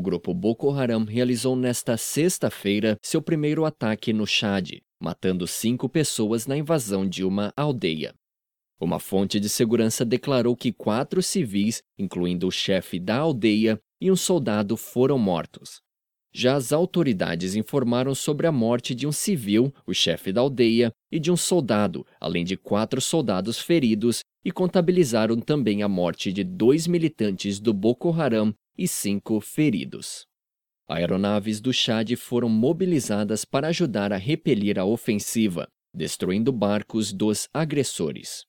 grupo Boko Haram realizou nesta sexta-feira seu primeiro ataque no Chad, matando cinco pessoas na invasão de uma aldeia. Uma fonte de segurança declarou que quatro civis, incluindo o chefe da aldeia e um soldado, foram mortos. Já as autoridades informaram sobre a morte de um civil, o chefe da aldeia, e de um soldado, além de quatro soldados feridos, e contabilizaram também a morte de dois militantes do Boko Haram e cinco feridos. Aeronaves do Chad foram mobilizadas para ajudar a repelir a ofensiva, destruindo barcos dos agressores.